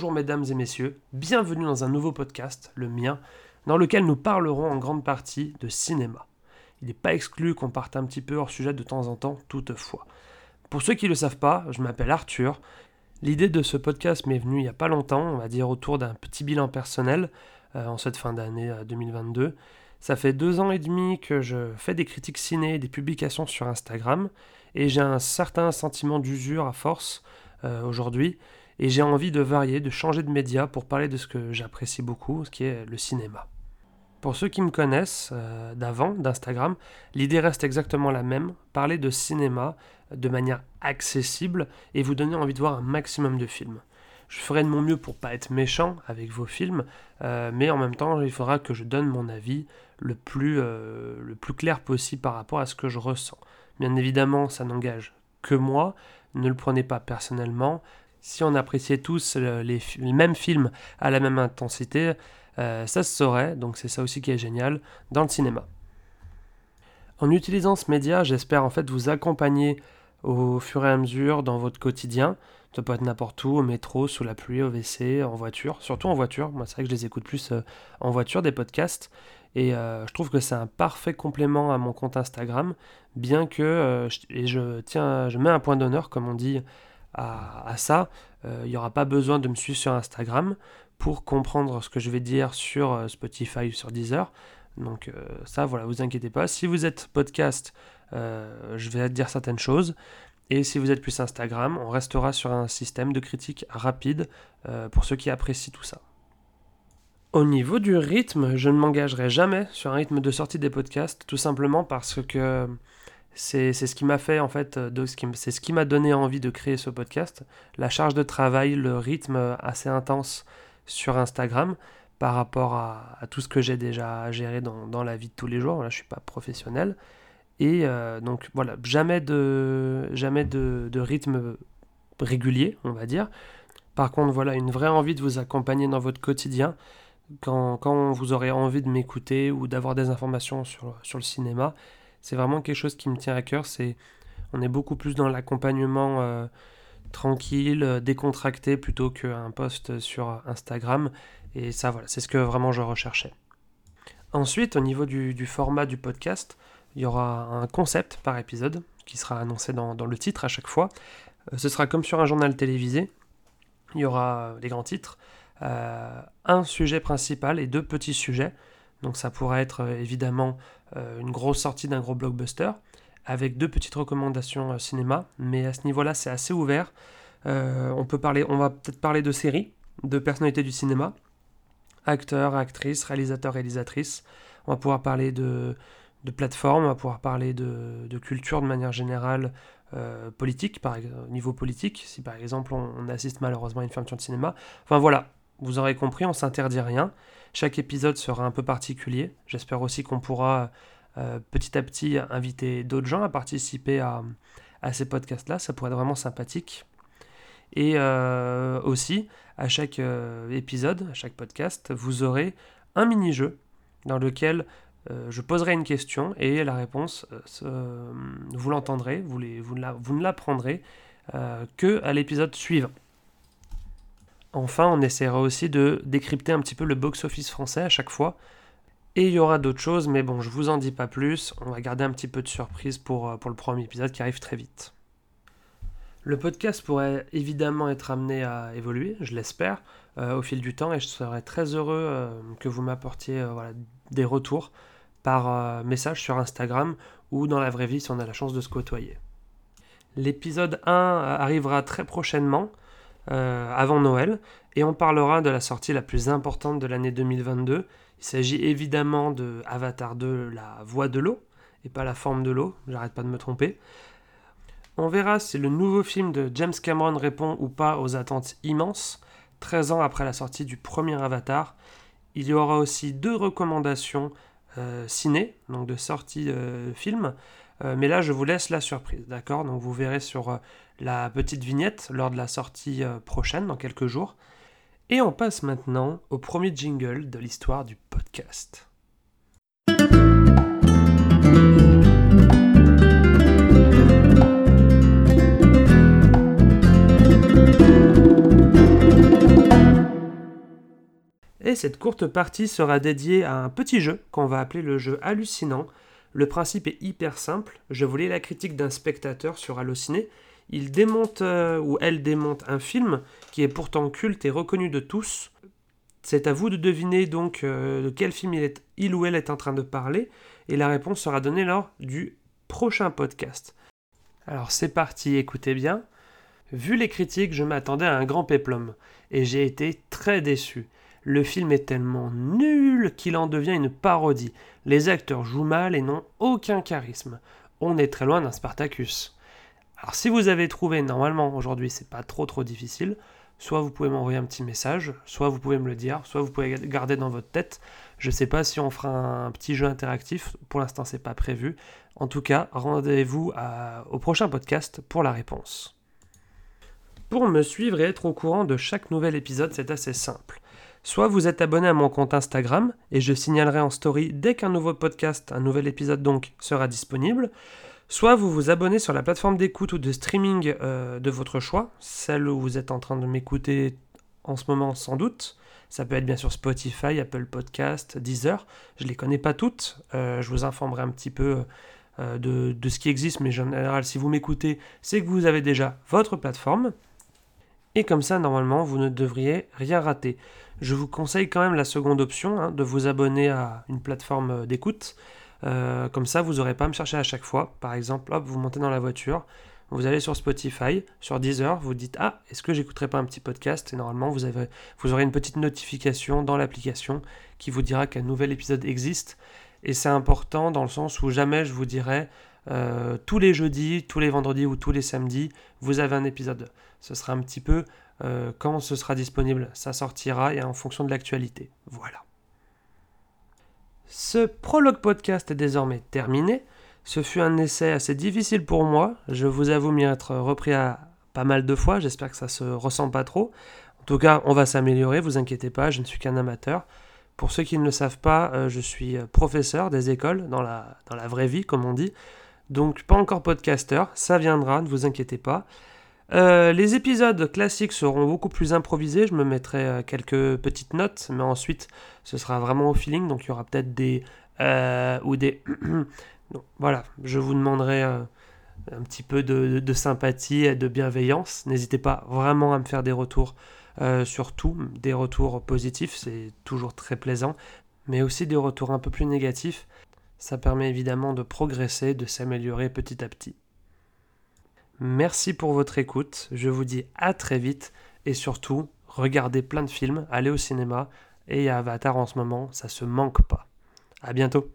Bonjour mesdames et messieurs, bienvenue dans un nouveau podcast, le mien, dans lequel nous parlerons en grande partie de cinéma. Il n'est pas exclu qu'on parte un petit peu hors sujet de temps en temps, toutefois. Pour ceux qui ne le savent pas, je m'appelle Arthur. L'idée de ce podcast m'est venue il n'y a pas longtemps, on va dire autour d'un petit bilan personnel euh, en cette fin d'année 2022. Euh, Ça fait deux ans et demi que je fais des critiques ciné, des publications sur Instagram, et j'ai un certain sentiment d'usure à force euh, aujourd'hui et j'ai envie de varier, de changer de média pour parler de ce que j'apprécie beaucoup, ce qui est le cinéma. Pour ceux qui me connaissent euh, d'avant, d'Instagram, l'idée reste exactement la même, parler de cinéma de manière accessible et vous donner envie de voir un maximum de films. Je ferai de mon mieux pour pas être méchant avec vos films, euh, mais en même temps, il faudra que je donne mon avis euh, le plus clair possible par rapport à ce que je ressens. Bien évidemment, ça n'engage que moi, ne le prenez pas personnellement, si on appréciait tous les, mêmes films à la même intensité, euh, ça se saurait, donc c'est ça aussi qui est génial dans le cinéma. En utilisant ce média, j'espère en fait vous accompagner au fur et à mesure dans votre quotidien. Ça peut être n'importe où, au métro, sous la pluie, au WC, en voiture, surtout en voiture. Moi, c'est vrai que je les écoute plus euh, en voiture, des podcasts. Et euh, je trouve que c'est un parfait complément à mon compte Instagram, bien que, et je tiens, je mets un point d'honneur, comme on dit à, ça, euh, il n'y aura pas besoin de me suivre sur Instagram pour comprendre ce que je vais dire sur euh, Spotify ou sur Deezer. Donc euh, ça, voilà, vous inquiétez pas. Si vous êtes podcast, je vais dire certaines choses. Et si vous êtes plus Instagram, on restera sur un système de critique rapide pour ceux qui apprécient tout ça. Au niveau du rythme, je ne m'engagerai jamais sur un rythme de sortie des podcasts, tout simplement parce que c'est ce qui m'a fait en fait, c'est ce qui m'a donné envie de créer ce podcast. La charge de travail, le rythme assez intense sur Instagram par rapport à, tout ce que j'ai déjà géré dans, dans, la vie de tous les jours. Là, je suis pas professionnel. Et euh, donc voilà, jamais de, jamais de, de, rythme régulier, on va dire. Par contre, voilà, une vraie envie de vous accompagner dans votre quotidien. Quand, quand vous aurez envie de m'écouter ou d'avoir des informations sur, sur le cinéma, c'est vraiment quelque chose qui me tient à cœur. C'est, on est beaucoup plus dans l'accompagnement euh, tranquille, euh, décontracté plutôt qu'un post sur Instagram. Et ça, voilà, c'est ce que vraiment je recherchais. Ensuite, au niveau du, format du podcast, il y aura un concept par épisode qui sera annoncé dans, le titre à chaque fois. Euh, ce sera comme sur un journal télévisé. Il y aura les grands titres, un sujet principal et deux petits sujets. Donc ça pourrait être évidemment euh, une grosse sortie d'un gros blockbuster, avec deux petites recommandations euh, cinéma, mais à ce niveau-là, c'est assez ouvert. Euh, on, peut parler, on va peut-être parler de séries, de personnalités du cinéma, acteurs, actrices, réalisateurs, réalisatrices. On va pouvoir parler de, plateformes, on va pouvoir parler de, culture de manière générale, politique, par niveau politique, si par exemple on, assiste malheureusement à une fermeture de cinéma. Enfin voilà, vous aurez compris, on s'interdit rien. Chaque épisode sera un peu particulier. J'espère aussi qu'on pourra euh, petit à petit inviter d'autres gens à participer à, ces podcasts-là. Ça pourrait être vraiment sympathique. Et euh, aussi, à chaque euh, épisode, à chaque podcast, vous aurez un mini-jeu dans lequel je poserai une question et la réponse, vous l'entendrez, vous, vous, vous, ne l'apprendrez que à l'épisode suivant. Enfin, on essaiera aussi de décrypter un petit peu le box-office français à chaque fois. Et il y aura d'autres choses, mais bon, je vous en dis pas plus. On va garder un petit peu de surprise pour, euh, le premier épisode qui arrive très vite. Le podcast pourrait évidemment être amené à évoluer, je l'espère, euh, au fil du temps, et je serais très heureux euh, que vous m'apportiez des retours par message sur Instagram ou dans la vraie vie si on a la chance de se côtoyer. L'épisode 1 arrivera très prochainement. Euh, avant Noël, et on parlera de la sortie la plus importante de l'année 2022. Il s'agit évidemment de Avatar 2, la voix de l'eau, et pas la forme de l'eau, j'arrête pas de me tromper. On verra si le nouveau film de James Cameron répond ou pas aux attentes immenses, 13 ans après la sortie du premier Avatar. Il y aura aussi deux recommandations euh, ciné, donc de sortie euh, film. Euh, mais là, je vous laisse la surprise, d'accord? Donc vous verrez sur euh, la petite vignette lors de la sortie euh, prochaine, dans quelques jours. Et on passe maintenant au premier jingle de l'histoire du podcast. Et cette courte partie sera dédiée à un petit jeu qu'on va appeler le jeu hallucinant. Le principe est hyper simple. Je voulais la critique d'un spectateur sur Allociné. Il démonte euh, ou elle démonte un film qui est pourtant culte et reconnu de tous. C'est à vous de deviner donc euh, de quel film il, il ou elle est en train de parler et la réponse sera donnée lors du prochain podcast. Alors c'est parti, écoutez bien. Vu les critiques, je m'attendais à un grand péplum et j'ai été très déçu. Le film est tellement nul qu'il en devient une parodie. Les acteurs jouent mal et n'ont aucun charisme. On est très loin d'un Spartacus. Alors si vous avez trouvé, normalement aujourd'hui c'est pas trop trop difficile, soit vous pouvez m'envoyer un petit message, soit vous pouvez me le dire, soit vous pouvez garder dans votre tête. Je sais pas si on fera un petit jeu interactif, pour l'instant c'est pas prévu. En tout cas, rendez-vous au prochain podcast pour la réponse. Pour me suivre et être au courant de chaque nouvel épisode, c'est assez simple. Soit vous êtes abonné à mon compte Instagram et je signalerai en story dès qu'un nouveau podcast, un nouvel épisode donc, sera disponible. Soit vous vous abonnez sur la plateforme d'écoute ou de streaming euh, de votre choix, celle où vous êtes en train de m'écouter en ce moment sans doute. Ça peut être bien sûr Spotify, Apple Podcast, Deezer. Je ne les connais pas toutes. Euh, je vous informerai un petit peu euh, de, de, ce qui existe, mais en général, si vous m'écoutez, c'est que vous avez déjà votre plateforme. Et comme ça, normalement, vous ne devriez rien rater. Je vous conseille quand même la seconde option, hein, de vous abonner à une plateforme d'écoute. Euh, comme ça, vous n'aurez pas à me chercher à chaque fois. Par exemple, vous montez dans la voiture, vous allez sur Spotify, sur Deezer, vous dites Ah, est-ce que j'écouterai pas un petit podcast? Et normalement, vous aurez une petite notification dans l'application qui vous dira qu'un nouvel épisode existe. Et c'est important dans le sens où jamais je vous dirai euh, tous les jeudis, tous les vendredis ou tous les samedis, vous avez un épisode. Ce sera un petit peu euh, quand ce sera disponible, ça sortira et en fonction de l'actualité. Voilà. Ce prologue podcast est désormais terminé. Ce fut un essai assez difficile pour moi. Je vous avoue m'y être repris à pas mal de fois. J'espère que ça se ressent pas trop. En tout cas, on va s'améliorer, vous inquiétez pas, je ne suis qu'un amateur. Pour ceux qui ne le savent pas, euh, je suis professeur des écoles dans la, dans la vraie vie, comme on dit. Donc pas encore podcasteur, ça viendra, ne vous inquiétez pas. Euh, les épisodes classiques seront beaucoup plus improvisés, je me mettrai euh, quelques petites notes, mais ensuite ce sera vraiment au feeling, donc il y aura peut-être des... Euh, ou des... voilà, je vous demanderai un petit peu de, sympathie et de bienveillance. N'hésitez pas vraiment à me faire des retours sur tout, des retours positifs, c'est toujours très plaisant, mais aussi des retours un peu plus négatifs. Ça permet évidemment de progresser, de s'améliorer petit à petit. Merci pour votre écoute, je vous dis à très vite et surtout, regardez plein de films, allez au cinéma et Avatar en ce moment, ça se manque pas. À bientôt.